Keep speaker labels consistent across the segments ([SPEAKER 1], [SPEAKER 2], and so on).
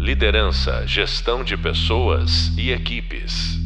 [SPEAKER 1] Liderança, gestão de pessoas e equipes.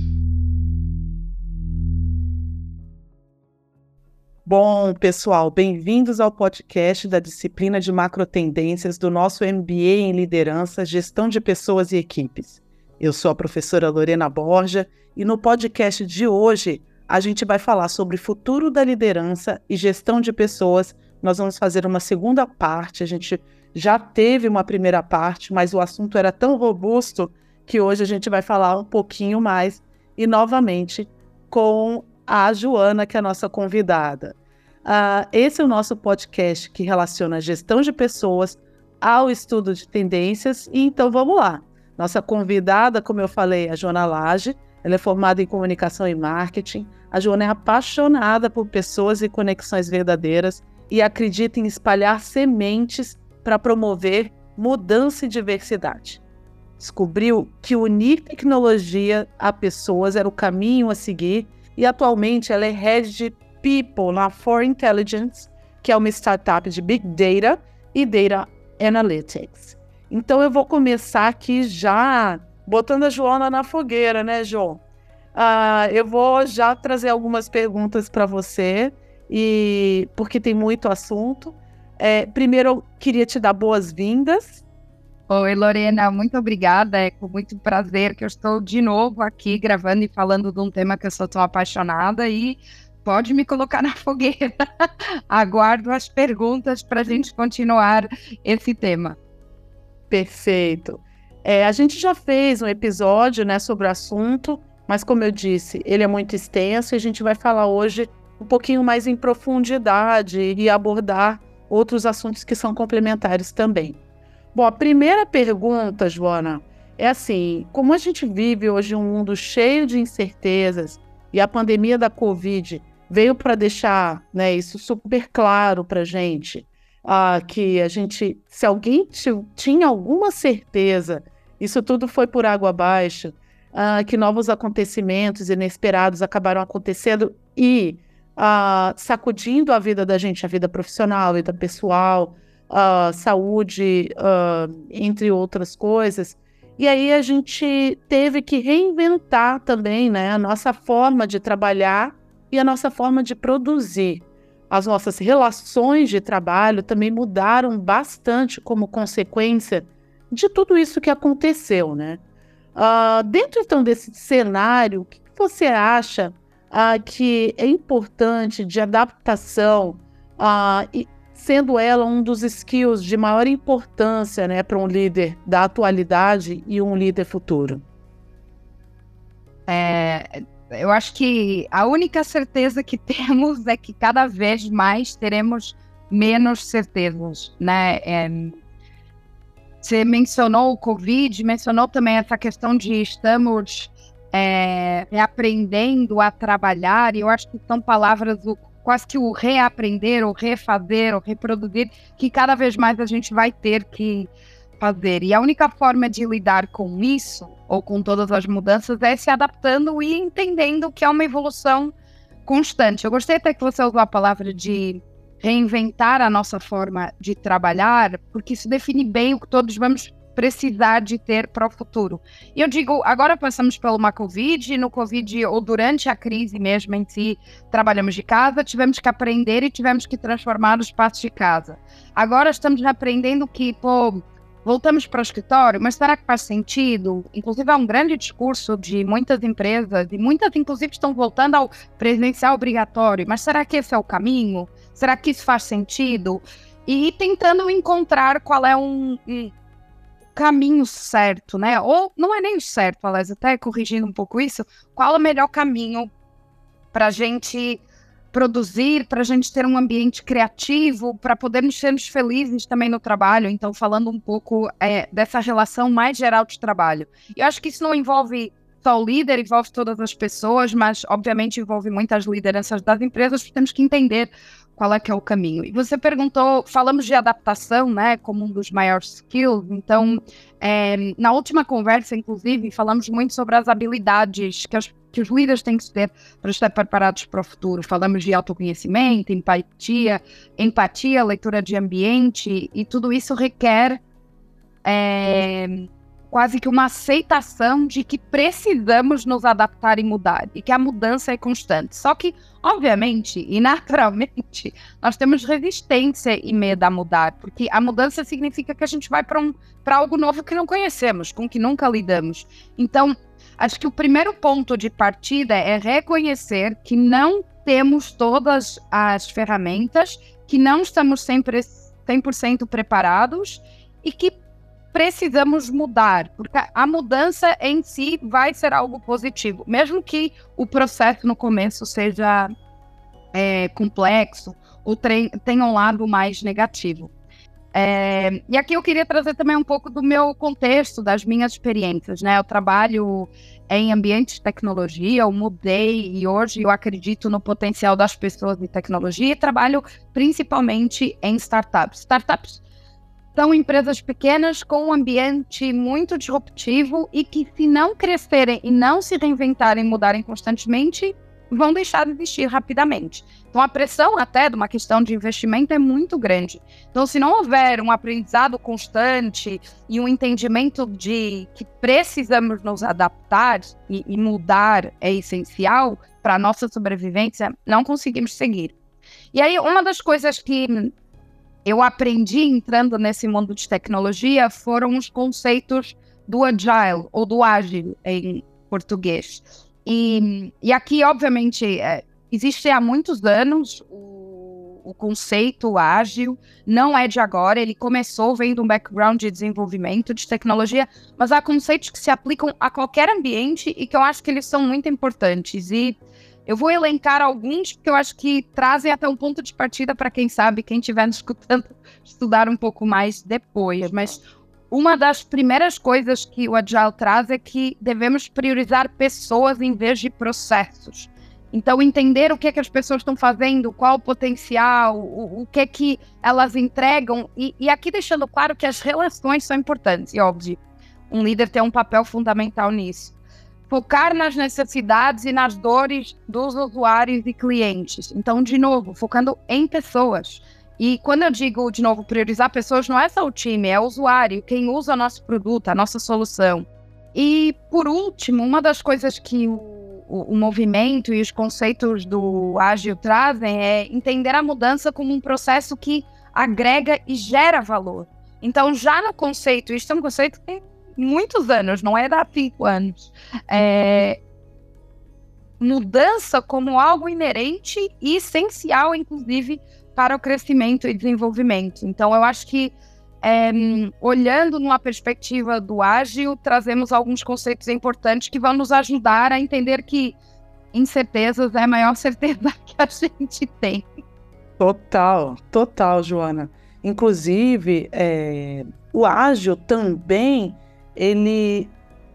[SPEAKER 2] Bom, pessoal, bem-vindos ao podcast da disciplina de macrotendências do nosso MBA em Liderança, Gestão de Pessoas e Equipes. Eu sou a professora Lorena Borja e no podcast de hoje a gente vai falar sobre futuro da liderança e gestão de pessoas. Nós vamos fazer uma segunda parte, a gente já teve uma primeira parte, mas o assunto era tão robusto que hoje a gente vai falar um pouquinho mais e novamente com a Joana, que é a nossa convidada. Uh, esse é o nosso podcast que relaciona a gestão de pessoas ao estudo de tendências. E então vamos lá. Nossa convidada, como eu falei, é a Joana Lage. Ela é formada em comunicação e marketing. A Joana é apaixonada por pessoas e conexões verdadeiras e acredita em espalhar sementes para promover mudança e diversidade. Descobriu que unir tecnologia a pessoas era o caminho a seguir e atualmente ela é head de People na For Intelligence, que é uma startup de Big Data e Data Analytics. Então eu vou começar aqui já botando a Joana na fogueira, né, João? Uh, eu vou já trazer algumas perguntas para você e porque tem muito assunto. É, primeiro, eu queria te dar boas-vindas.
[SPEAKER 3] Oi, Lorena, muito obrigada. É com muito prazer que eu estou de novo aqui gravando e falando de um tema que eu sou tão apaixonada e pode me colocar na fogueira. Aguardo as perguntas para a gente continuar esse tema.
[SPEAKER 2] Perfeito. É, a gente já fez um episódio né, sobre o assunto, mas como eu disse, ele é muito extenso e a gente vai falar hoje um pouquinho mais em profundidade e abordar outros assuntos que são complementares também. Bom, a primeira pergunta, Joana, é assim: como a gente vive hoje um mundo cheio de incertezas e a pandemia da Covid veio para deixar né, isso super claro para a gente, uh, que a gente, se alguém tinha alguma certeza, isso tudo foi por água abaixo, uh, que novos acontecimentos inesperados acabaram acontecendo e uh, sacudindo a vida da gente, a vida profissional, a vida pessoal, uh, saúde, uh, entre outras coisas. E aí a gente teve que reinventar também né, a nossa forma de trabalhar e a nossa forma de produzir. As nossas relações de trabalho também mudaram bastante como consequência de tudo isso que aconteceu, né? Uh, dentro então desse cenário, o que você acha ah, que é importante de adaptação, ah, e sendo ela um dos skills de maior importância né, para um líder da atualidade e um líder futuro?
[SPEAKER 3] É, eu acho que a única certeza que temos é que cada vez mais teremos menos certezas, né? É, você mencionou o Covid, mencionou também essa questão de estamos é, reaprendendo a trabalhar, e eu acho que são palavras quase que o reaprender, o refazer, o reproduzir, que cada vez mais a gente vai ter que fazer. E a única forma de lidar com isso, ou com todas as mudanças, é se adaptando e entendendo que é uma evolução constante. Eu gostei até que você usou a palavra de reinventar a nossa forma de trabalhar, porque isso define bem o que todos vamos precisar de ter para o futuro. E eu digo, agora passamos por uma Covid, no Covid ou durante a crise mesmo em si, trabalhamos de casa, tivemos que aprender e tivemos que transformar os espaços de casa. Agora estamos aprendendo que, pô, voltamos para o escritório, mas será que faz sentido? Inclusive, há um grande discurso de muitas empresas, e muitas, inclusive, estão voltando ao presencial obrigatório, mas será que esse é o caminho? Será que isso faz sentido? E tentando encontrar qual é um caminho certo, né? Ou não é nem o certo, aliás, até corrigindo um pouco isso, qual é o melhor caminho para a gente produzir, para a gente ter um ambiente criativo, para podermos sermos felizes também no trabalho. Então, falando um pouco é, dessa relação mais geral de trabalho. Eu acho que isso não envolve só o líder, envolve todas as pessoas, mas obviamente envolve muitas lideranças das empresas, temos que entender qual é que é o caminho. E você perguntou, falamos de adaptação, né, como um dos maiores skills. Então, é, na última conversa, inclusive, falamos muito sobre as habilidades que, as, que os líderes têm que ter para estar preparados para o futuro. Falamos de autoconhecimento, empatia, empatia, leitura de ambiente, e tudo isso requer é, quase que uma aceitação de que precisamos nos adaptar e mudar, e que a mudança é constante. Só que, obviamente e naturalmente, nós temos resistência e medo a mudar, porque a mudança significa que a gente vai para um, algo novo que não conhecemos, com que nunca lidamos. Então, acho que o primeiro ponto de partida é reconhecer que não temos todas as ferramentas, que não estamos sempre 100% preparados e que precisamos mudar, porque a mudança em si vai ser algo positivo, mesmo que o processo no começo seja é, complexo ou tenha um lado mais negativo. É, e aqui eu queria trazer também um pouco do meu contexto, das minhas experiências, né? Eu trabalho em ambiente de tecnologia, eu mudei e hoje eu acredito no potencial das pessoas de tecnologia e trabalho principalmente em startups. Startups são empresas pequenas com um ambiente muito disruptivo e que, se não crescerem e não se reinventarem, mudarem constantemente, vão deixar de existir rapidamente. Então, a pressão até de uma questão de investimento é muito grande. Então, se não houver um aprendizado constante e um entendimento de que precisamos nos adaptar e, e mudar é essencial para a nossa sobrevivência, não conseguimos seguir. E aí, uma das coisas que eu aprendi entrando nesse mundo de tecnologia foram os conceitos do agile ou do ágil em português. E, e aqui, obviamente, é, existe há muitos anos o, o, conceito ágil, não é de agora, ele começou vendo um background de desenvolvimento de tecnologia, mas há conceitos que se aplicam a qualquer ambiente e que eu acho que eles são muito importantes. E eu vou elencar alguns porque eu acho que trazem até um ponto de partida para quem sabe, quem estiver nos escutando, estudar um pouco mais depois. Mas uma das primeiras coisas que o Agile traz é que devemos priorizar pessoas em vez de processos. Então, entender o que, é que as pessoas estão fazendo, qual o potencial, o, o que é que elas entregam. E, e aqui deixando claro que as relações são importantes, e óbvio, um líder tem um papel fundamental nisso focar nas necessidades e nas dores dos usuários e clientes. Então, de novo, focando em pessoas. E quando eu digo, de novo, priorizar pessoas, não é só o time, é o usuário, quem usa nosso produto, a nossa solução. E, por último, uma das coisas que o, o, o movimento e os conceitos do ágil trazem é entender a mudança como um processo que agrega e gera valor. Então, já no conceito, isso é um conceito que muitos anos, não é da cinco anos. É, mudança como algo inerente e essencial, inclusive, para o crescimento e desenvolvimento. Então, eu acho que, é, olhando numa perspectiva do ágil, trazemos alguns conceitos importantes que vão nos ajudar a entender que incertezas é a maior certeza que a gente tem.
[SPEAKER 2] Total, total, Joana. Inclusive, é, o ágil também ele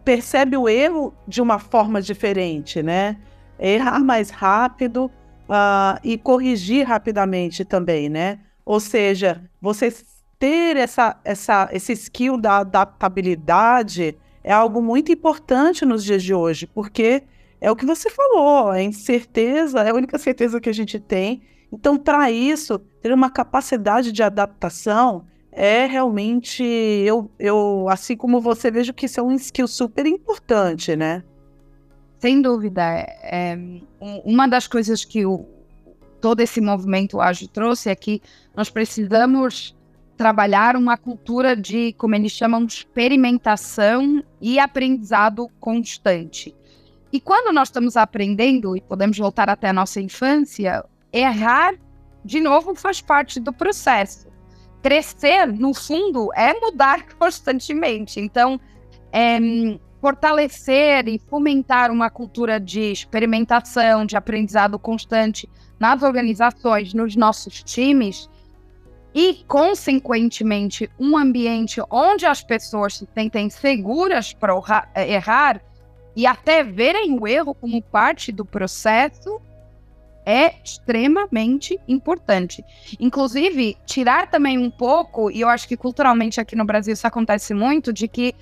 [SPEAKER 2] percebe o erro de uma forma diferente, né? Errar mais rápido uh, e corrigir rapidamente também, né? Ou seja, você ter essa, essa, esse skill da adaptabilidade é algo muito importante nos dias de hoje, porque é o que você falou, a incerteza é a única certeza que a gente tem. Então, para isso, ter uma capacidade de adaptação é realmente, eu, eu, assim como você, vejo que isso é um skill super importante, né?
[SPEAKER 3] Sem dúvida. É, uma das coisas que o, todo esse movimento ágil trouxe é que nós precisamos trabalhar uma cultura de, como eles chamam, experimentação e aprendizado constante. E quando nós estamos aprendendo, e podemos voltar até a nossa infância, errar, de novo, faz parte do processo crescer, no fundo, é mudar constantemente. Então, é, fortalecer e fomentar uma cultura de experimentação, de aprendizado constante nas organizações, nos nossos times, e, consequentemente, um ambiente onde as pessoas se sentem seguras para errar e até verem o erro como parte do processo, é extremamente importante. Inclusive, tirar também um pouco, e eu acho que culturalmente aqui no Brasil isso acontece muito, de que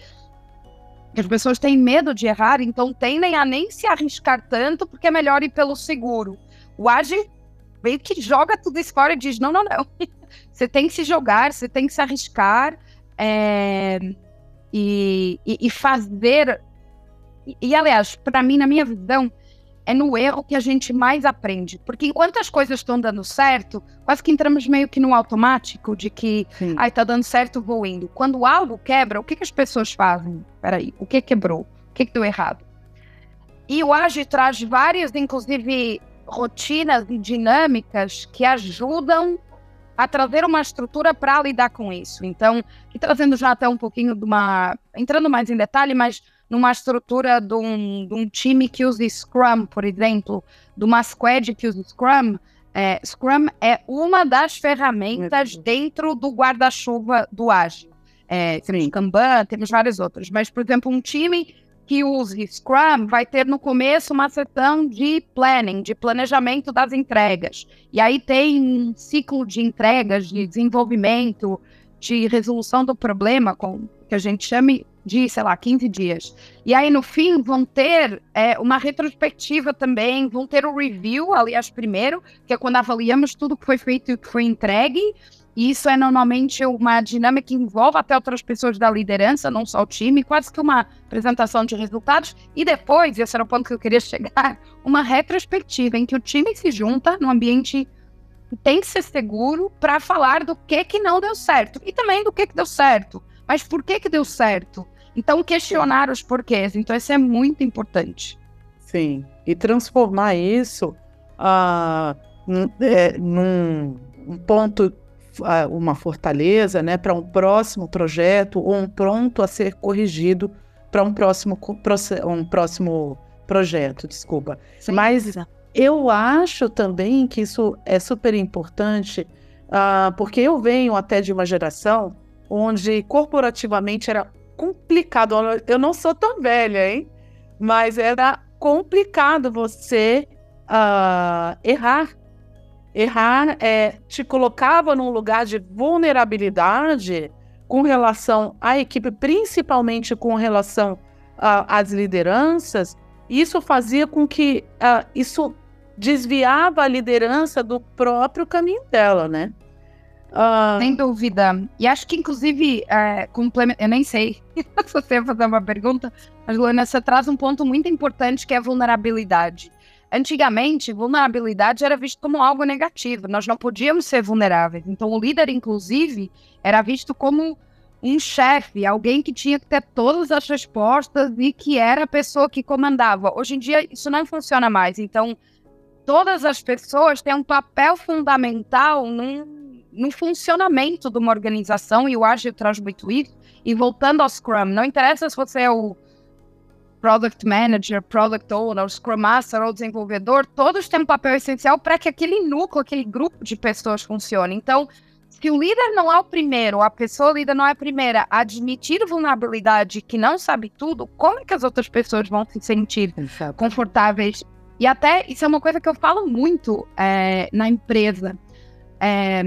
[SPEAKER 3] as pessoas têm medo de errar, então tendem a nem se arriscar tanto, porque é melhor ir pelo seguro. O Age meio que joga tudo isso fora e diz: não, não, não. você tem que se jogar, você tem que se arriscar. É... e, e, e fazer. E, e aliás, para mim, na minha visão, é no erro que a gente mais aprende. Porque enquanto as coisas estão dando certo, quase que entramos meio que no automático de que, Sim. ai, tá dando certo, vou indo. Quando algo quebra, o que, que as pessoas fazem? Peraí, o que quebrou? O que, que deu errado? E o Age traz várias, inclusive, rotinas e dinâmicas que ajudam a trazer uma estrutura para lidar com isso. Então, e trazendo já até um pouquinho de uma. entrando mais em detalhe, mas numa estrutura de um, de um time que usa Scrum, por exemplo, de uma squad que usa Scrum, é, Scrum é uma das ferramentas dentro do guarda-chuva do ágil. É, temos Kanban, temos várias outras, mas, por exemplo, um time que use Scrum vai ter no começo uma sessão de planning, de planejamento das entregas. E aí tem um ciclo de entregas, de desenvolvimento, de resolução do problema, com, que a gente chame de, sei lá, 15 dias. E aí, no fim, vão ter é, uma retrospectiva também, vão ter o review, aliás, primeiro, que é quando avaliamos tudo que foi feito e que foi entregue. E isso é normalmente uma dinâmica que envolve até outras pessoas da liderança, não só o time, quase que uma apresentação de resultados. E depois, esse era o ponto que eu queria chegar, uma retrospectiva em que o time se junta num ambiente que tem que ser seguro para falar do que que não deu certo e também do que que deu certo. Mas por que que deu certo? Então, questionar os porquês. Então, isso é muito importante.
[SPEAKER 2] Sim. E transformar isso uh, é, num um ponto, uh, uma fortaleza, né, para um próximo projeto ou um pronto a ser corrigido para um próximo, um próximo projeto, desculpa. Sim. Mas eu acho também que isso é super importante, uh, porque eu venho até de uma geração onde corporativamente era complicado. Eu não sou tão velha, hein? Mas era complicado você uh, errar. Errar é, te colocava num lugar de vulnerabilidade com relação à equipe, principalmente com relação uh, às lideranças. Isso fazia com que uh, isso desviava a liderança do próprio caminho dela, né?
[SPEAKER 3] Uh... Sem dúvida. E acho que, inclusive, é, eu nem sei se você vai fazer uma pergunta, mas, Luana, você traz um ponto muito importante que é a vulnerabilidade. Antigamente, vulnerabilidade era visto como algo negativo, nós não podíamos ser vulneráveis. Então, o líder, inclusive, era visto como um chefe, alguém que tinha que ter todas as respostas e que era a pessoa que comandava. Hoje em dia, isso não funciona mais. Então, todas as pessoas têm um papel fundamental num no funcionamento de uma organização, e o Agile traz muito isso. E voltando ao Scrum, não interessa se você é o Product Manager, Product Owner, Scrum Master ou desenvolvedor, todos têm um papel essencial para que aquele núcleo, aquele grupo de pessoas funcione. Então, se o líder não é o primeiro, a pessoa líder não é a primeira a admitir vulnerabilidade que não sabe tudo, como é que as outras pessoas vão se sentir confortáveis? E até, isso é uma coisa que eu falo muito é, na empresa é,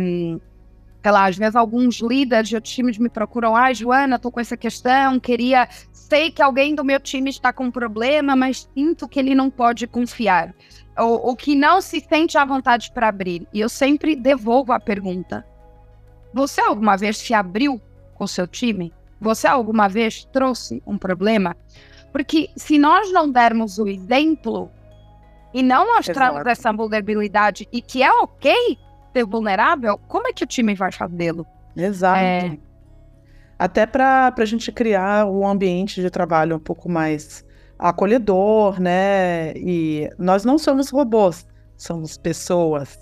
[SPEAKER 3] sei lá, às vezes alguns líderes de outros times me procuram, ah, Joana, tô com essa questão, queria, sei que alguém do meu time está com um problema, mas sinto que ele não pode confiar, ou, ou que não se sente à vontade para abrir. E eu sempre devolvo a pergunta: você alguma vez se abriu com seu time? Você alguma vez trouxe um problema? Porque se nós não dermos o exemplo e não mostrarmos Exato. essa vulnerabilidade e que é ok ser vulnerável, como é que o time vai fazê-lo?
[SPEAKER 2] Exato. É... Até para a gente criar um ambiente de trabalho um pouco mais acolhedor, né? E nós não somos robôs, somos pessoas.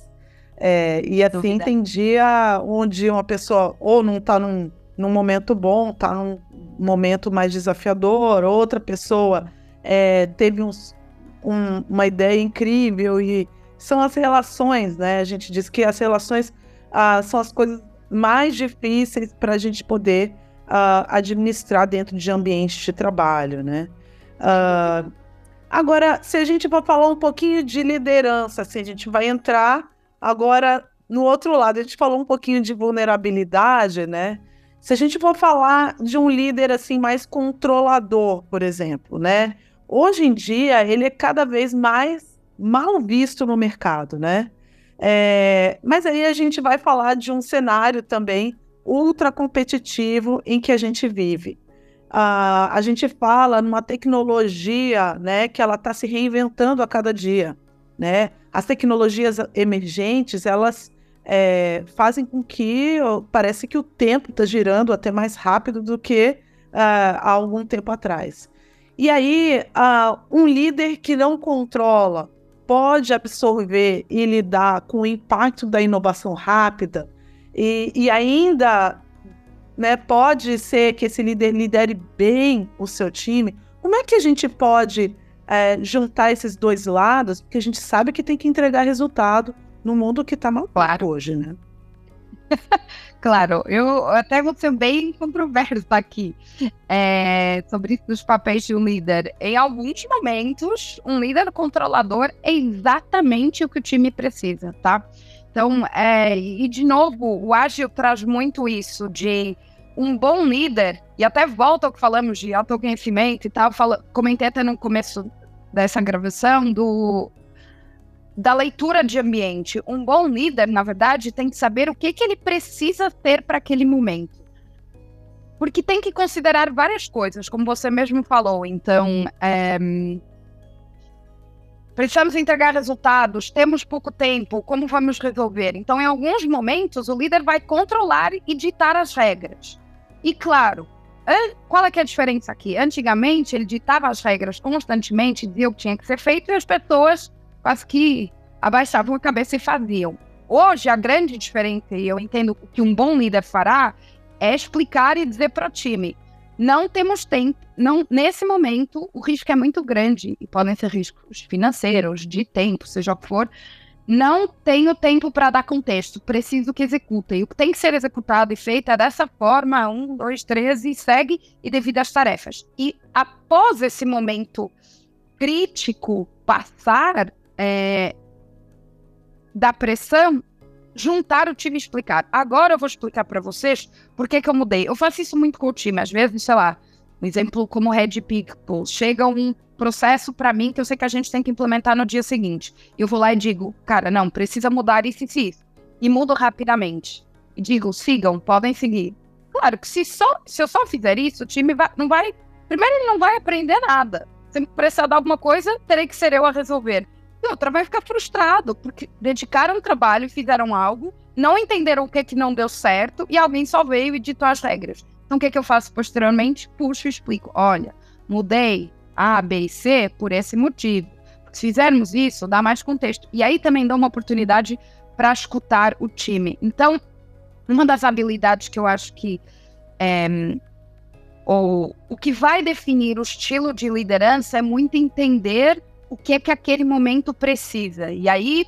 [SPEAKER 2] É, e assim Dúvida. tem dia onde uma pessoa ou não está num, num momento bom, está num momento mais desafiador, outra pessoa é, teve uns, um, uma ideia incrível e são as relações, né? A gente diz que as relações ah, são as coisas mais difíceis para a gente poder ah, administrar dentro de ambientes de trabalho, né? Ah, agora, se a gente for falar um pouquinho de liderança, assim, a gente vai entrar agora no outro lado. A gente falou um pouquinho de vulnerabilidade, né? Se a gente for falar de um líder assim mais controlador, por exemplo, né? Hoje em dia ele é cada vez mais mal visto no mercado, né? É, mas aí a gente vai falar de um cenário também ultra competitivo em que a gente vive. a, a gente fala numa tecnologia né, que ela está se reinventando a cada dia. Né? As tecnologias emergentes, elas é, fazem com que parece que o tempo está girando até mais rápido do que uh, há algum tempo atrás. E aí, uh, um líder que não controla pode absorver e lidar com o impacto da inovação rápida e, e ainda né, pode ser que esse líder lidere bem o seu time. Como é que a gente pode é, juntar esses dois lados? Porque a gente sabe que tem que entregar resultado no mundo que está mal claro. hoje, né?
[SPEAKER 3] claro, eu até vou ser bem controverso aqui é, sobre isso dos papéis de um líder. Em alguns momentos, um líder controlador é exatamente o que o time precisa, tá? Então, é, e de novo, o ágil traz muito isso de um bom líder, e até volta ao que falamos de autoconhecimento e tal, fala, comentei até no começo dessa gravação do da leitura de ambiente. Um bom líder, na verdade, tem que saber o que, que ele precisa ter para aquele momento. Porque tem que considerar várias coisas, como você mesmo falou. Então, é, precisamos entregar resultados, temos pouco tempo, como vamos resolver? Então, em alguns momentos, o líder vai controlar e ditar as regras. E claro, qual é é a diferença aqui? Antigamente, ele ditava as regras constantemente, dizia o que tinha que ser feito e as pessoas que abaixavam a cabeça e faziam. Hoje, a grande diferença, e eu entendo que um bom líder fará, é explicar e dizer para o time: não temos tempo, não, nesse momento o risco é muito grande, e podem ser riscos financeiros, de tempo, seja o que for. Não tenho tempo para dar contexto, preciso que executem. O que tem que ser executado e feito é dessa forma: um, dois, três, e segue e devido às tarefas. E após esse momento crítico passar, é, da pressão, juntar o time e explicar. Agora eu vou explicar para vocês por que, que eu mudei. Eu faço isso muito com o time, às vezes, sei lá, um exemplo como Red People. Chega um processo para mim que eu sei que a gente tem que implementar no dia seguinte. Eu vou lá e digo, cara, não, precisa mudar isso e isso. E mudo rapidamente. E digo, sigam, podem seguir. Claro que se, só, se eu só fizer isso, o time vai, não vai. Primeiro, ele não vai aprender nada. Se precisar de alguma coisa, terei que ser eu a resolver. Outra vai ficar frustrado, porque dedicaram o trabalho fizeram algo, não entenderam o que, que não deu certo, e alguém só veio e ditou as regras. Então, o que, que eu faço posteriormente? Puxo e explico. Olha, mudei A, B e C por esse motivo. Se fizermos isso, dá mais contexto. E aí também dá uma oportunidade para escutar o time. Então, uma das habilidades que eu acho que é, o, o que vai definir o estilo de liderança é muito entender o que é que aquele momento precisa. E aí,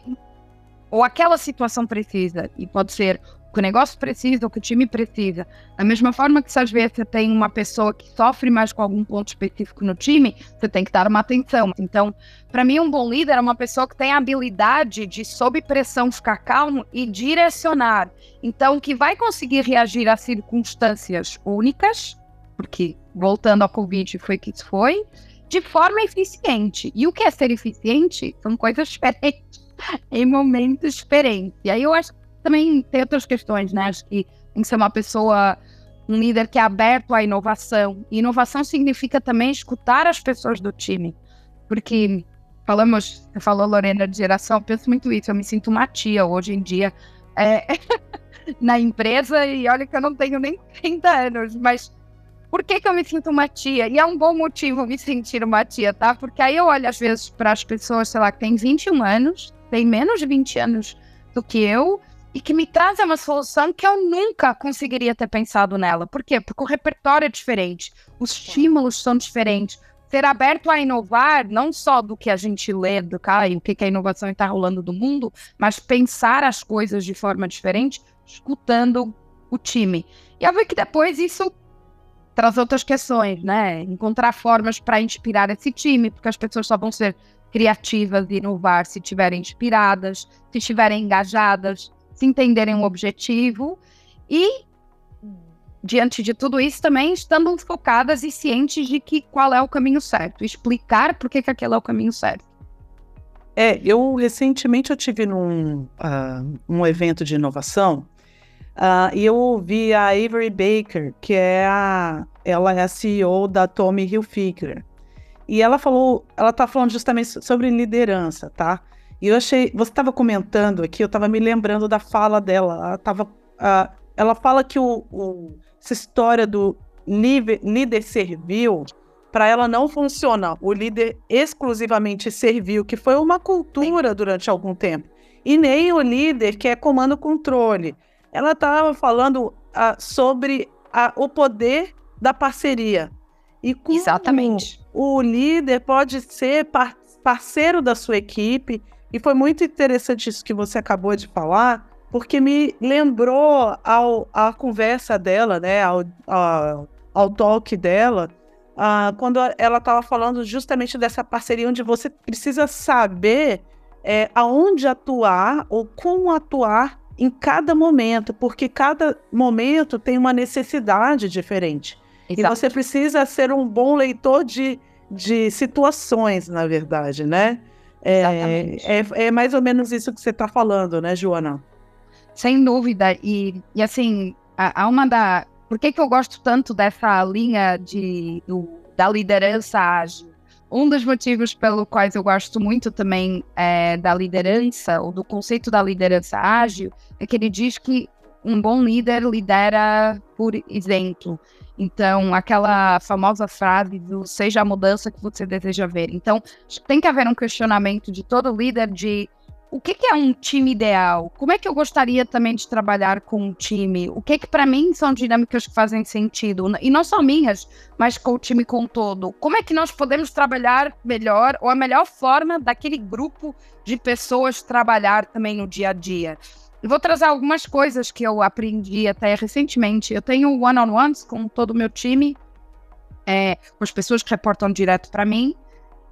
[SPEAKER 3] ou aquela situação precisa, e pode ser o que o negócio precisa, o que o time precisa. Da mesma forma que se às vezes você tem uma pessoa que sofre mais com algum ponto específico no time, você tem que dar uma atenção. Então, para mim, um bom líder é uma pessoa que tem a habilidade de, sob pressão, ficar calmo e direcionar. Então, que vai conseguir reagir a circunstâncias únicas, porque voltando ao Covid foi que isso foi, de forma eficiente. E o que é ser eficiente são coisas diferentes, em momentos diferentes. E aí eu acho que também tem outras questões, né? Acho que tem que ser uma pessoa, um líder que é aberto à inovação. E inovação significa também escutar as pessoas do time. Porque falamos, você falou, Lorena, de geração, eu penso muito isso. Eu me sinto uma tia hoje em dia é, na empresa, e olha que eu não tenho nem 30 anos, mas por que, que eu me sinto uma tia? E é um bom motivo me sentir uma tia, tá? Porque aí eu olho às vezes para as pessoas, sei lá, que têm 21 anos, têm menos de 20 anos do que eu, e que me trazem uma solução que eu nunca conseguiria ter pensado nela. Por quê? Porque o repertório é diferente, os estímulos são diferentes. Ser aberto a inovar, não só do que a gente lê do cara e o que, que a inovação está rolando do mundo, mas pensar as coisas de forma diferente, escutando o time. E eu vi que depois isso traz outras questões, né? Encontrar formas para inspirar esse time, porque as pessoas só vão ser criativas e inovar se estiverem inspiradas, se estiverem engajadas, se entenderem o objetivo e diante de tudo isso também estando focadas e cientes de que qual é o caminho certo, explicar por que, que aquele é o caminho certo.
[SPEAKER 2] É, eu recentemente eu tive num uh, um evento de inovação Uh, e eu ouvi a Avery Baker, que é a, ela é a CEO da Tommy Hilfiger. E ela falou, ela tá falando justamente sobre liderança, tá? E eu achei, você estava comentando aqui, eu estava me lembrando da fala dela. Ela, tava, uh, ela fala que o, o, essa história do líder, líder servil, para ela não funciona. O líder exclusivamente servil, que foi uma cultura durante algum tempo. E nem o líder que é comando-controle. Ela estava falando uh, sobre uh, o poder da parceria. E como
[SPEAKER 3] Exatamente.
[SPEAKER 2] o líder pode ser par parceiro da sua equipe e foi muito interessante isso que você acabou de falar, porque me lembrou ao, a conversa dela, né, ao, ao, ao talk dela, uh, quando ela estava falando justamente dessa parceria onde você precisa saber é, aonde atuar ou como atuar em cada momento, porque cada momento tem uma necessidade diferente. Exato. E você precisa ser um bom leitor de, de situações, na verdade, né? É, é, é, mais ou menos isso que você está falando, né, Joana?
[SPEAKER 3] Sem dúvida. E, e assim, há uma da. Por que, que eu gosto tanto dessa linha de, do, da liderança ágil? Um dos motivos pelo quais eu gosto muito também é, da liderança, ou do conceito da liderança ágil, é que ele diz que um bom líder lidera por exemplo. Então, aquela famosa frase do seja a mudança que você deseja ver. Então, tem que haver um questionamento de todo líder de o que, que, é um time ideal? Como é que eu gostaria também de trabalhar com um time? O que que para mim são dinâmicas que fazem sentido? E não só minhas, mas com o time como todo. Como é que nós podemos trabalhar melhor ou a melhor forma daquele grupo de pessoas trabalhar também no dia a dia? E vou trazer algumas coisas que eu aprendi até recentemente. Eu tenho one-on-ones com todo o meu time, é, com as pessoas que reportam direto para mim.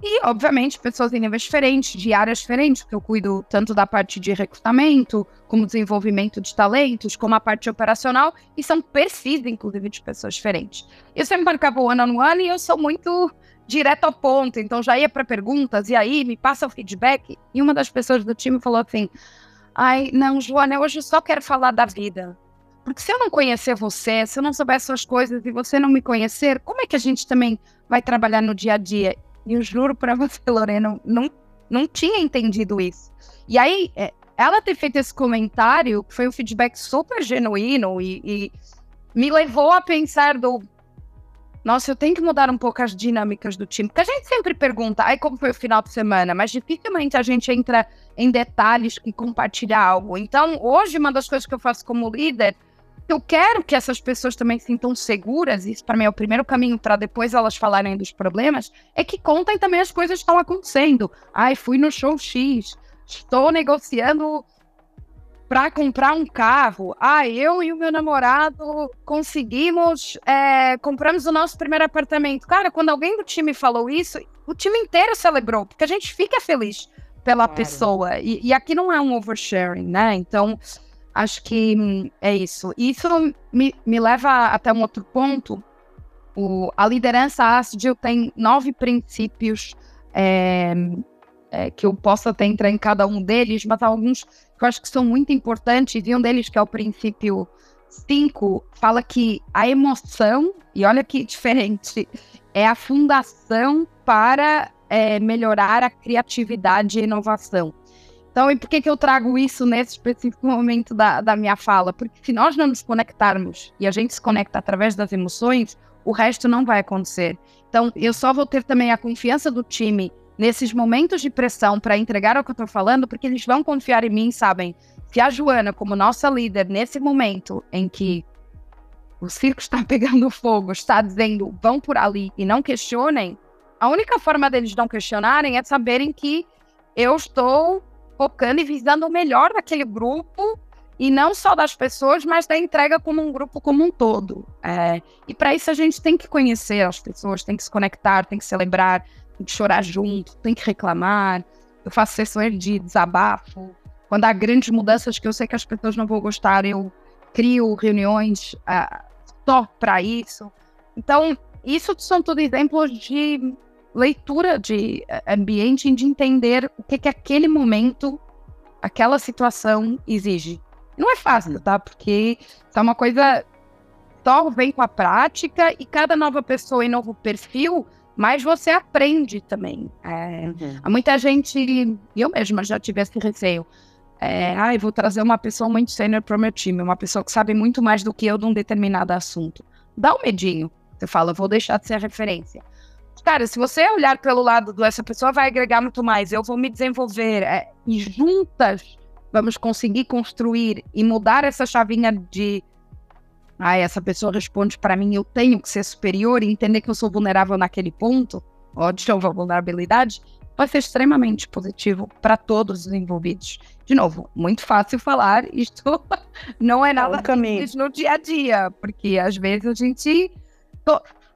[SPEAKER 3] E, obviamente, pessoas em níveis diferentes, de áreas diferentes, porque eu cuido tanto da parte de recrutamento, como desenvolvimento de talentos, como a parte operacional, e são perfis, inclusive, de pessoas diferentes. Eu sempre marcava o one-on-one -on -one e eu sou muito direto ao ponto, então já ia para perguntas, e aí me passa o feedback. E uma das pessoas do time falou assim: Ai, não, Joana, hoje eu só quero falar da vida. Porque se eu não conhecer você, se eu não souber suas coisas e você não me conhecer, como é que a gente também vai trabalhar no dia a dia? E eu juro para você, Lorena, não, não tinha entendido isso. E aí, é, ela ter feito esse comentário, foi um feedback super genuíno e, e me levou a pensar do nossa, eu tenho que mudar um pouco as dinâmicas do time. Porque a gente sempre pergunta, ai, como foi o final de semana? Mas dificilmente a gente entra em detalhes e compartilha algo. Então, hoje, uma das coisas que eu faço como líder, eu quero que essas pessoas também sintam seguras, isso para mim é o primeiro caminho para depois elas falarem dos problemas, é que contem também as coisas que estão acontecendo. Ai, fui no show X, estou negociando para comprar um carro. Ah, eu e o meu namorado conseguimos, é, compramos o nosso primeiro apartamento. Cara, quando alguém do time falou isso, o time inteiro celebrou, porque a gente fica feliz pela claro. pessoa. E, e, aqui não é um oversharing, né? Então, acho que hum, é isso. Isso me, me leva até um outro ponto. O, a liderança ágil tem nove princípios é, é, que eu posso até entrar em cada um deles, mas alguns que eu acho que são muito importantes, e um deles, que é o princípio 5, fala que a emoção, e olha que diferente, é a fundação para é, melhorar a criatividade e inovação. Então, e por que, que eu trago isso nesse específico momento da, da minha fala? Porque se nós não nos conectarmos e a gente se conecta através das emoções, o resto não vai acontecer. Então, eu só vou ter também a confiança do time nesses momentos de pressão para entregar o que eu estou falando, porque eles vão confiar em mim, sabem? Se a Joana, como nossa líder, nesse momento em que o circo está pegando fogo, está dizendo vão por ali e não questionem, a única forma deles não questionarem é saberem que eu estou focando e visando o melhor daquele grupo e não só das pessoas, mas da entrega como um grupo como um todo. É, e para isso a gente tem que conhecer as pessoas, tem que se conectar, tem que celebrar, tem que chorar junto, tem que reclamar. Eu faço sessões de desabafo. Quando há grandes mudanças que eu sei que as pessoas não vão gostar, eu crio reuniões uh, só para isso. Então, isso são tudo exemplos de leitura de ambiente, de entender o que, que aquele momento, aquela situação exige. Não é fácil, tá? Porque é uma coisa só vem com a prática e cada nova pessoa e novo perfil, mais você aprende também. É, uhum. Há muita gente, eu mesma já tive esse receio. É, ah, vou trazer uma pessoa muito sênior para o meu time, uma pessoa que sabe muito mais do que eu de um determinado assunto. Dá um medinho. Você fala, vou deixar de ser a referência. Cara, se você olhar pelo lado do essa pessoa vai agregar muito mais, eu vou me desenvolver é, e juntas vamos conseguir construir e mudar essa chavinha de ah, essa pessoa responde para mim, eu tenho que ser superior e entender que eu sou vulnerável naquele ponto, ou de novo, vulnerabilidade, vai ser extremamente positivo para todos os envolvidos. De novo, muito fácil falar, isto não é nada simples no dia a dia, porque às vezes a gente.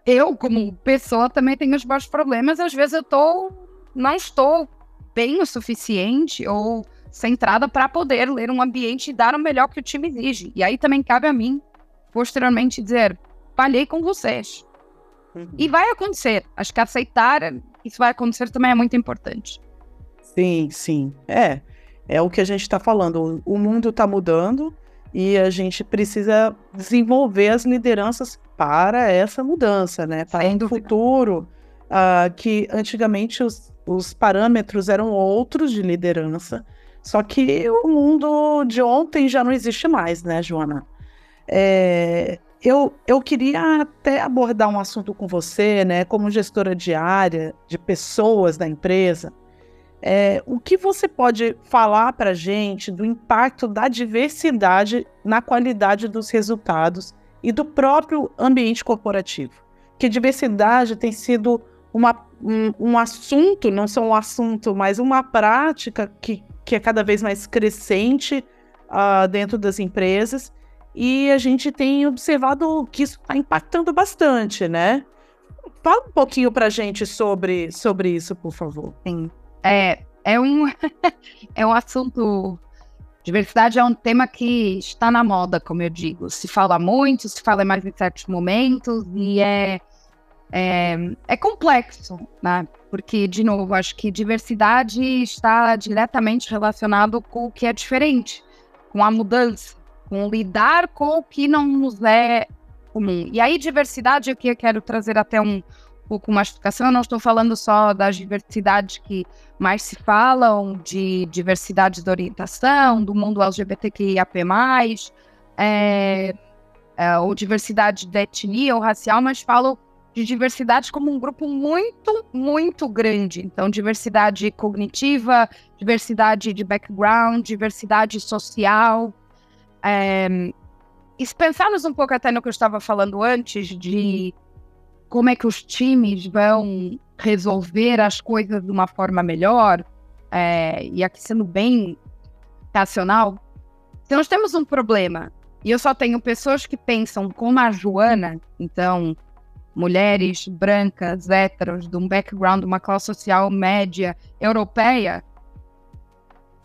[SPEAKER 3] Eu, como pessoa, também tenho os meus problemas, às vezes eu tô, não estou bem o suficiente ou centrada para poder ler um ambiente e dar o melhor que o time exige. E aí também cabe a mim posteriormente dizer, falhei com vocês. Uhum. E vai acontecer. Acho que aceitar isso vai acontecer também é muito importante.
[SPEAKER 2] Sim, sim. É. É o que a gente está falando. O mundo está mudando e a gente precisa desenvolver as lideranças para essa mudança, né? Para o futuro. Uh, que antigamente os, os parâmetros eram outros de liderança. Só que o mundo de ontem já não existe mais, né, Joana? É, eu, eu queria até abordar um assunto com você, né, como gestora de área, de pessoas da empresa. É, o que você pode falar para gente do impacto da diversidade na qualidade dos resultados e do próprio ambiente corporativo? Que diversidade tem sido uma, um, um assunto, não só um assunto, mas uma prática que, que é cada vez mais crescente uh, dentro das empresas e a gente tem observado que isso está impactando bastante, né? Fala um pouquinho para gente sobre, sobre isso, por favor.
[SPEAKER 3] Sim. É, é, um, é um assunto. Diversidade é um tema que está na moda, como eu digo. Se fala muito, se fala mais em certos momentos, e é, é, é complexo, né? Porque, de novo, acho que diversidade está diretamente relacionado com o que é diferente, com a mudança com lidar com o que não nos é comum. E aí, diversidade, o que eu quero trazer até um mais de explicação, eu não estou falando só das diversidades que mais se falam, de diversidade de orientação, do mundo LGBTQIAP+, é, é, ou diversidade de etnia ou racial, mas falo de diversidade como um grupo muito, muito grande. Então, diversidade cognitiva, diversidade de background, diversidade social, é, e se pensarmos um pouco até no que eu estava falando antes, de como é que os times vão resolver as coisas de uma forma melhor, é, e aqui sendo bem racional, se nós temos um problema e eu só tenho pessoas que pensam como a Joana, então mulheres brancas, héteros, de um background, de uma classe social média europeia,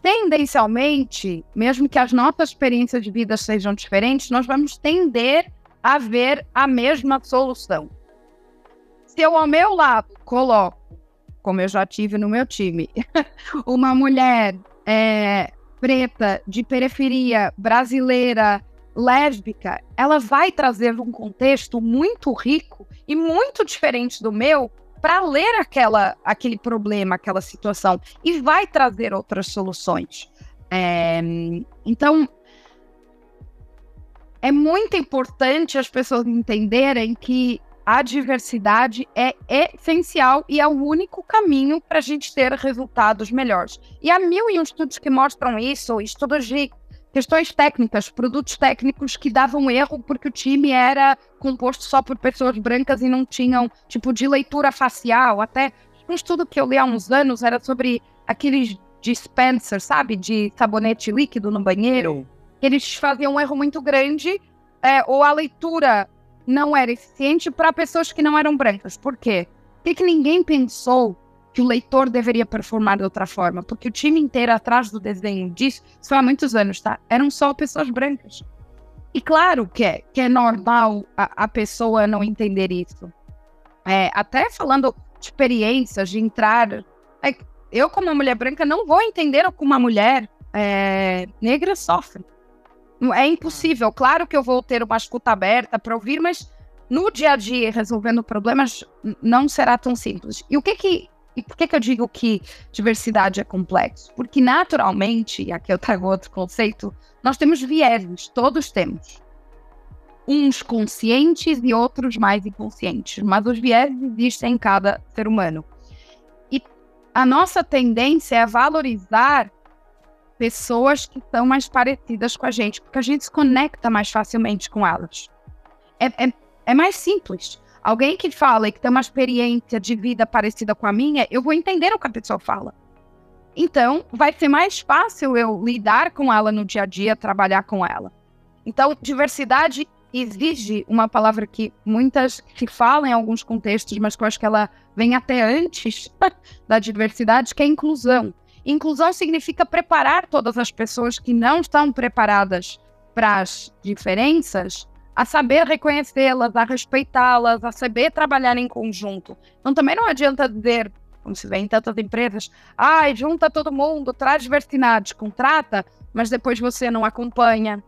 [SPEAKER 3] tendencialmente, mesmo que as nossas experiências de vida sejam diferentes, nós vamos tender a ver a mesma solução. Se eu ao meu lado coloco, como eu já tive no meu time, uma mulher é, preta, de periferia, brasileira, lésbica, ela vai trazer um contexto muito rico e muito diferente do meu para ler aquela, aquele problema, aquela situação e vai trazer outras soluções. É, então, é muito importante as pessoas entenderem que a diversidade é essencial e é o único caminho para a gente ter resultados melhores. E há mil e um estudos que mostram isso, estudos de questões técnicas, produtos técnicos que davam erro porque o time era composto só por pessoas brancas e não tinham tipo de leitura facial. Até um estudo que eu li há uns anos era sobre aqueles dispenser, sabe, de sabonete líquido no banheiro. Eles faziam um erro muito grande é, ou a leitura não era eficiente para pessoas que não eram brancas. Por quê? Por que ninguém pensou que o leitor deveria performar de outra forma, porque o time inteiro atrás do desenho disso, isso há muitos anos, tá? Eram só pessoas brancas. E claro que é, que é normal a, a pessoa não entender isso. É, até falando de experiências, de entrar. É, eu, como uma mulher branca, não vou entender o que uma mulher é, negra sofre. É impossível. Claro que eu vou ter uma escuta aberta para ouvir, mas no dia a dia, resolvendo problemas, não será tão simples. E o que que. E por que, que eu digo que diversidade é complexo? Porque naturalmente, e aqui eu trago outro conceito, nós temos vieses, todos temos. Uns conscientes e outros mais inconscientes, mas os vieses existem em cada ser humano. E a nossa tendência é valorizar pessoas que são mais parecidas com a gente, porque a gente se conecta mais facilmente com elas. É, é, é mais simples. Alguém que fala e que tem uma experiência de vida parecida com a minha, eu vou entender o que a pessoa fala. Então, vai ser mais fácil eu lidar com ela no dia a dia, trabalhar com ela. Então, diversidade exige uma palavra que muitas se falam em alguns contextos, mas que eu acho que ela vem até antes da diversidade, que é inclusão. Inclusão significa preparar todas as pessoas que não estão preparadas para as diferenças a saber reconhecê-las, a respeitá-las, a saber trabalhar em conjunto. Então também não adianta dizer, como se vê em tantas empresas, ai, ah, junta todo mundo, traz diversidade, contrata, mas depois você não acompanha,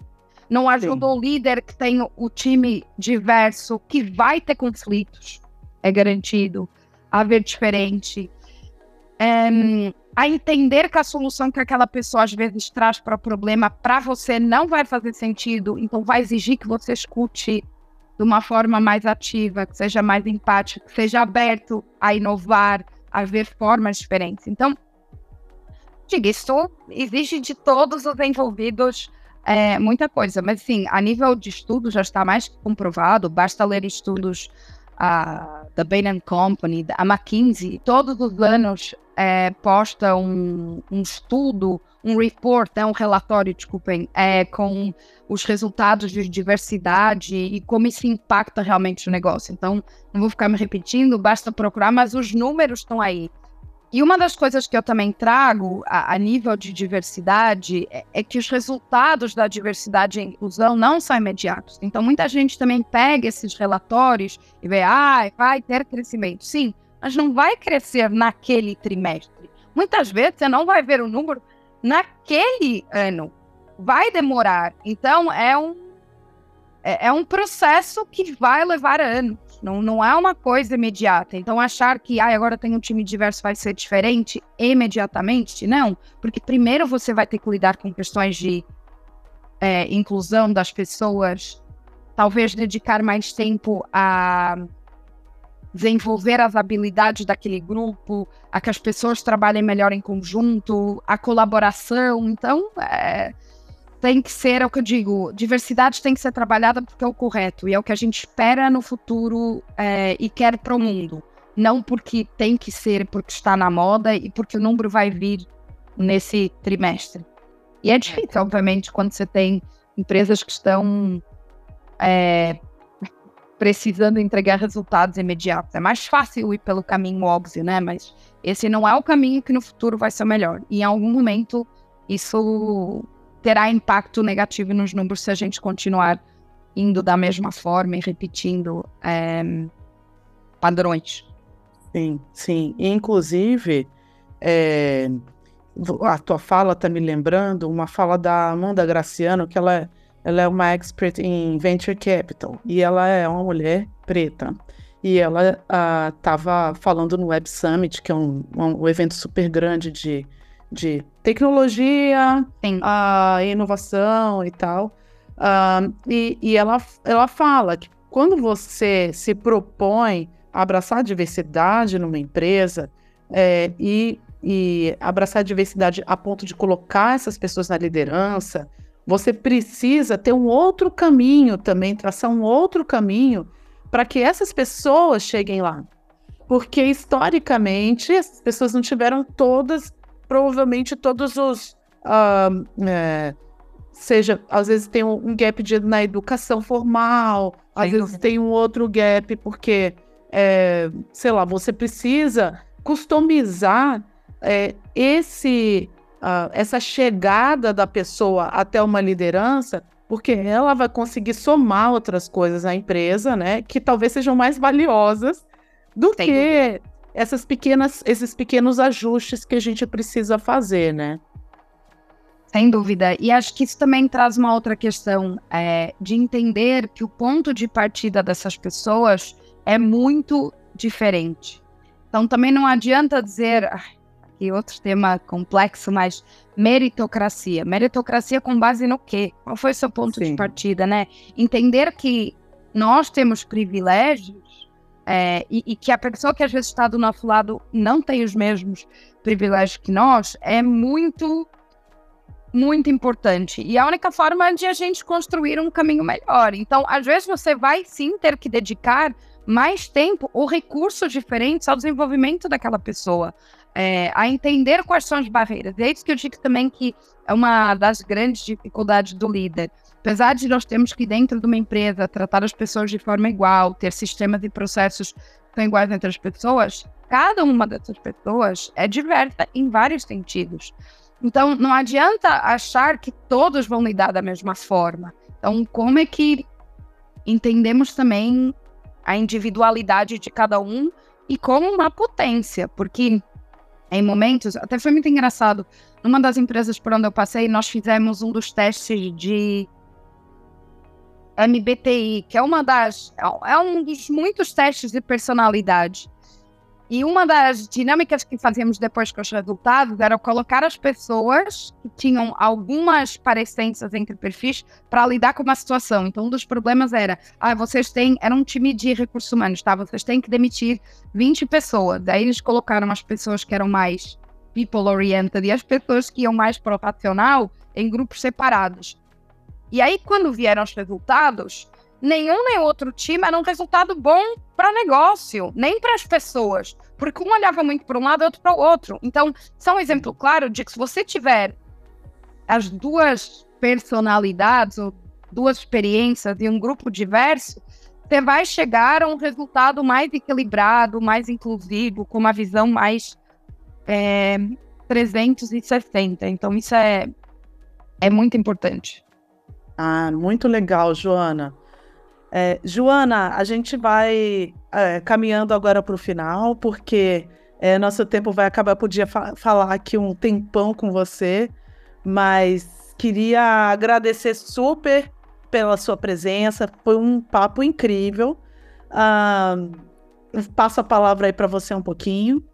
[SPEAKER 3] não ajuda Sim. o líder que tem o time diverso, que vai ter conflitos, é garantido, haver diferente. É, a entender que a solução que aquela pessoa às vezes traz para o problema para você não vai fazer sentido, então vai exigir que você escute de uma forma mais ativa, que seja mais empático, que seja aberto a inovar, a ver formas diferentes. Então, diga, isso exige de todos os envolvidos é, muita coisa, mas sim, a nível de estudo já está mais comprovado, basta ler estudos uh, da Bain Company, a McKinsey, todos os anos é, posta um, um, estudo, um report, né, um relatório, desculpem, é, com os resultados de diversidade e como isso impacta realmente o negócio. Então, não vou ficar me repetindo, basta procurar, mas os números estão aí. E uma das coisas que eu também trago a, a nível de diversidade é, é, que os resultados da diversidade e inclusão não são imediatos. Então, muita gente também pega esses relatórios e vê, ah, vai ter crescimento. Sim, mas não vai crescer naquele trimestre. Muitas vezes você não vai ver o número naquele ano. Vai demorar. Então, é um, é, é um processo que vai levar anos. Não, não é uma coisa imediata. Então, achar que ah, agora tem um time diverso vai ser diferente imediatamente, não. Porque primeiro você vai ter que lidar com questões de é, inclusão das pessoas, talvez dedicar mais tempo a desenvolver as habilidades daquele grupo, a que as pessoas trabalhem melhor em conjunto, a colaboração. Então, é, tem que ser, é o que eu digo, diversidade tem que ser trabalhada porque é o correto e é o que a gente espera no futuro é, e quer para o mundo. Não porque tem que ser, porque está na moda e porque o número vai vir nesse trimestre. E é difícil, obviamente, quando você tem empresas que estão é, precisando entregar resultados imediatos. É mais fácil ir pelo caminho óbvio, né? Mas esse não é o caminho que no futuro vai ser melhor. E em algum momento isso terá impacto negativo nos números se a gente continuar indo da mesma forma e repetindo é, padrões.
[SPEAKER 2] Sim, sim. Inclusive, é, a tua fala está me lembrando uma fala da Amanda Graciano, que ela é ela é uma expert em venture capital e ela é uma mulher preta. E ela estava uh, falando no Web Summit, que é um, um, evento super grande de, de tecnologia, uh, inovação e tal. Uh, e, e ela, ela fala que quando você se propõe a abraçar a diversidade numa empresa é, e, e abraçar a diversidade a ponto de colocar essas pessoas na liderança, você precisa ter um outro caminho também, traçar um outro caminho para que essas pessoas cheguem lá. Porque historicamente essas pessoas não tiveram todas, provavelmente todos os. Uh, é, seja, às vezes tem um, um gap de, na educação formal, às Sem vezes dúvida. tem um outro gap, porque, é, sei lá, você precisa customizar é, esse uh, essa chegada da pessoa até uma liderança, porque ela vai conseguir somar outras coisas à empresa, né, que talvez sejam mais valiosas do Sem que dúvida. Essas pequenas, esses pequenos ajustes que a gente precisa fazer, né?
[SPEAKER 3] Sem dúvida. E acho que isso também traz uma outra questão é, de entender que o ponto de partida dessas pessoas é muito diferente. Então também não adianta dizer, e outro tema complexo, mas meritocracia. Meritocracia com base no quê? Qual foi o seu ponto Sim. de partida, né? Entender que nós temos privilégios é, e, e, que a pessoa que às vezes está do nosso lado não tem os mesmos privilégios que nós é muito muito importante. E a única forma de a gente construir um caminho melhor. Então, às vezes você vai sim ter que dedicar mais tempo ou recursos diferentes ao desenvolvimento daquela pessoa é, a entender quais são as barreiras. É isso que eu digo também que é uma das grandes dificuldades do líder. Apesar de nós termos que, dentro de uma empresa, tratar as pessoas de forma igual, ter sistemas e processos que são iguais entre as pessoas, cada uma dessas pessoas é diversa em vários sentidos. Então, não adianta achar que todos vão lidar da mesma forma. Então, como é que entendemos também a individualidade de cada um e como uma potência? Porque em momentos, até foi muito engraçado. Numa das empresas por onde eu passei, nós fizemos um dos testes de MBTI, que é uma das é um dos muitos testes de personalidade. E uma das dinâmicas que fazíamos depois com os resultados era colocar as pessoas que tinham algumas parecências entre perfis para lidar com uma situação. Então, um dos problemas era: ah, vocês têm. Era um time de recursos humanos, tá? Vocês têm que demitir 20 pessoas. Daí eles colocaram as pessoas que eram mais people-oriented e as pessoas que iam mais pro racional em grupos separados. E aí, quando vieram os resultados, nenhum nem outro time era um resultado bom para negócio, nem para as pessoas, porque um olhava muito para um lado e outro para o outro. Então, são um exemplo claro de que se você tiver as duas personalidades ou duas experiências de um grupo diverso, você vai chegar a um resultado mais equilibrado, mais inclusivo, com uma visão mais é, 360. Então, isso é, é muito importante.
[SPEAKER 2] Ah, muito legal, Joana. É, Joana, a gente vai é, caminhando agora para o final, porque é, nosso tempo vai acabar. Eu podia fa falar aqui um tempão com você, mas queria agradecer super pela sua presença. Foi um papo incrível. Ah, passo a palavra aí para você um pouquinho.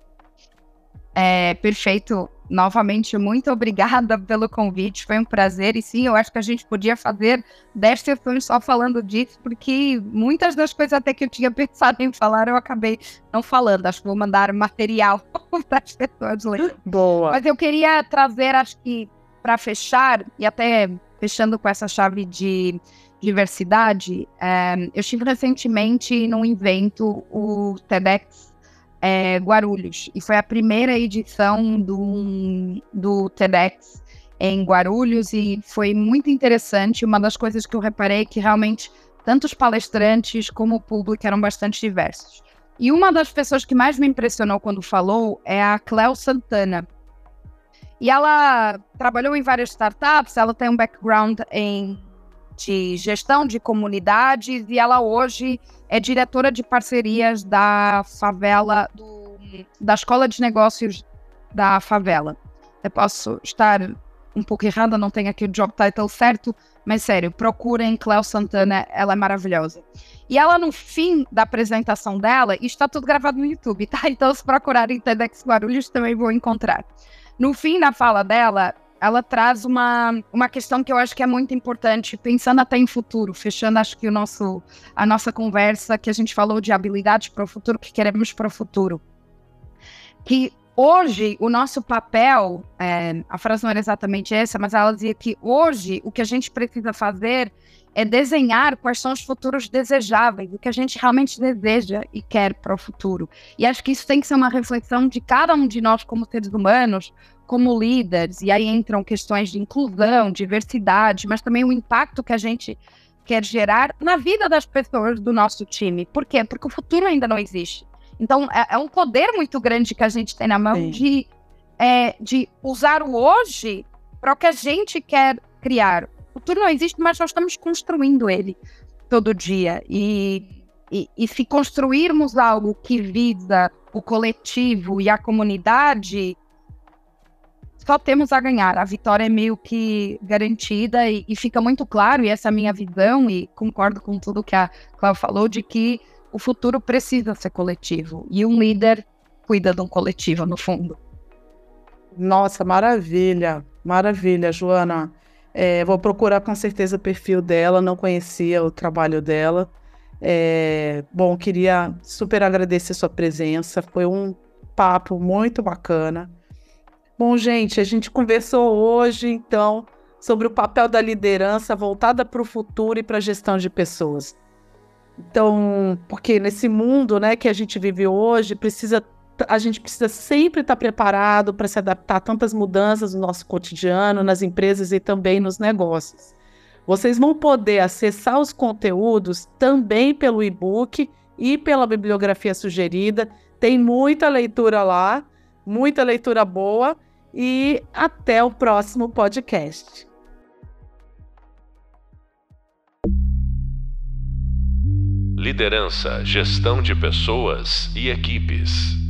[SPEAKER 3] É, perfeito novamente, muito obrigada pelo convite, foi um prazer. E sim, eu acho que a gente podia fazer 10 sessões só falando disso, porque muitas das coisas até que eu tinha pensado em falar, eu acabei não falando. Acho que vou mandar material para as pessoas lerem.
[SPEAKER 2] Boa.
[SPEAKER 3] Mas eu queria trazer, acho que para fechar, e até fechando com essa chave de diversidade, é, eu estive recentemente num evento, o TEDx é, Guarulhos. E foi a primeira edição do, do TEDx em Guarulhos e foi muito interessante. Uma das coisas que eu reparei é que realmente tanto os palestrantes como o público eram bastante diversos. E uma das pessoas que mais me impressionou quando falou é a Cleo Santana. E ela trabalhou em várias startups, ela tem um background em de gestão de comunidades e ela hoje é diretora de parcerias da favela, do, da Escola de Negócios da favela. Eu posso estar um pouco errada, não tenho aqui o job title certo, mas sério, procurem Cléo Santana, ela é maravilhosa. E ela, no fim da apresentação dela, está tudo gravado no YouTube, tá? Então, se procurarem TEDx Guarulhos, também vou encontrar. No fim da fala dela, ela traz uma, uma questão que eu acho que é muito importante, pensando até em futuro, fechando acho que o nosso, a nossa conversa, que a gente falou de habilidades para o futuro, que queremos para o futuro. Que hoje o nosso papel, é, a frase não era exatamente essa, mas ela dizia que hoje o que a gente precisa fazer é desenhar quais são os futuros desejáveis, o que a gente realmente deseja e quer para o futuro. E acho que isso tem que ser uma reflexão de cada um de nós como seres humanos, como líderes, e aí entram questões de inclusão, diversidade, mas também o impacto que a gente quer gerar na vida das pessoas do nosso time. Por quê? Porque o futuro ainda não existe. Então, é, é um poder muito grande que a gente tem na mão de, é, de usar o hoje para o que a gente quer criar. O futuro não existe, mas nós estamos construindo ele todo dia. E, e, e se construirmos algo que visa o coletivo e a comunidade, só temos a ganhar. A vitória é meio que garantida e, e fica muito claro, e essa é a minha visão, e concordo com tudo que a Cláudia falou, de que o futuro precisa ser coletivo. E um líder cuida de um coletivo, no fundo.
[SPEAKER 2] Nossa, maravilha, maravilha, Joana. É, vou procurar com certeza o perfil dela, não conhecia o trabalho dela. É, bom, queria super agradecer sua presença, foi um papo muito bacana. Bom, gente, a gente conversou hoje, então, sobre o papel da liderança voltada para o futuro e para a gestão de pessoas. Então, porque nesse mundo, né, que a gente vive hoje, precisa a gente precisa sempre estar preparado para se adaptar a tantas mudanças no nosso cotidiano, nas empresas e também nos negócios. Vocês vão poder acessar os conteúdos também pelo e-book e pela bibliografia sugerida. Tem muita leitura lá, muita leitura boa e até o próximo podcast.
[SPEAKER 1] Liderança, gestão de pessoas e equipes.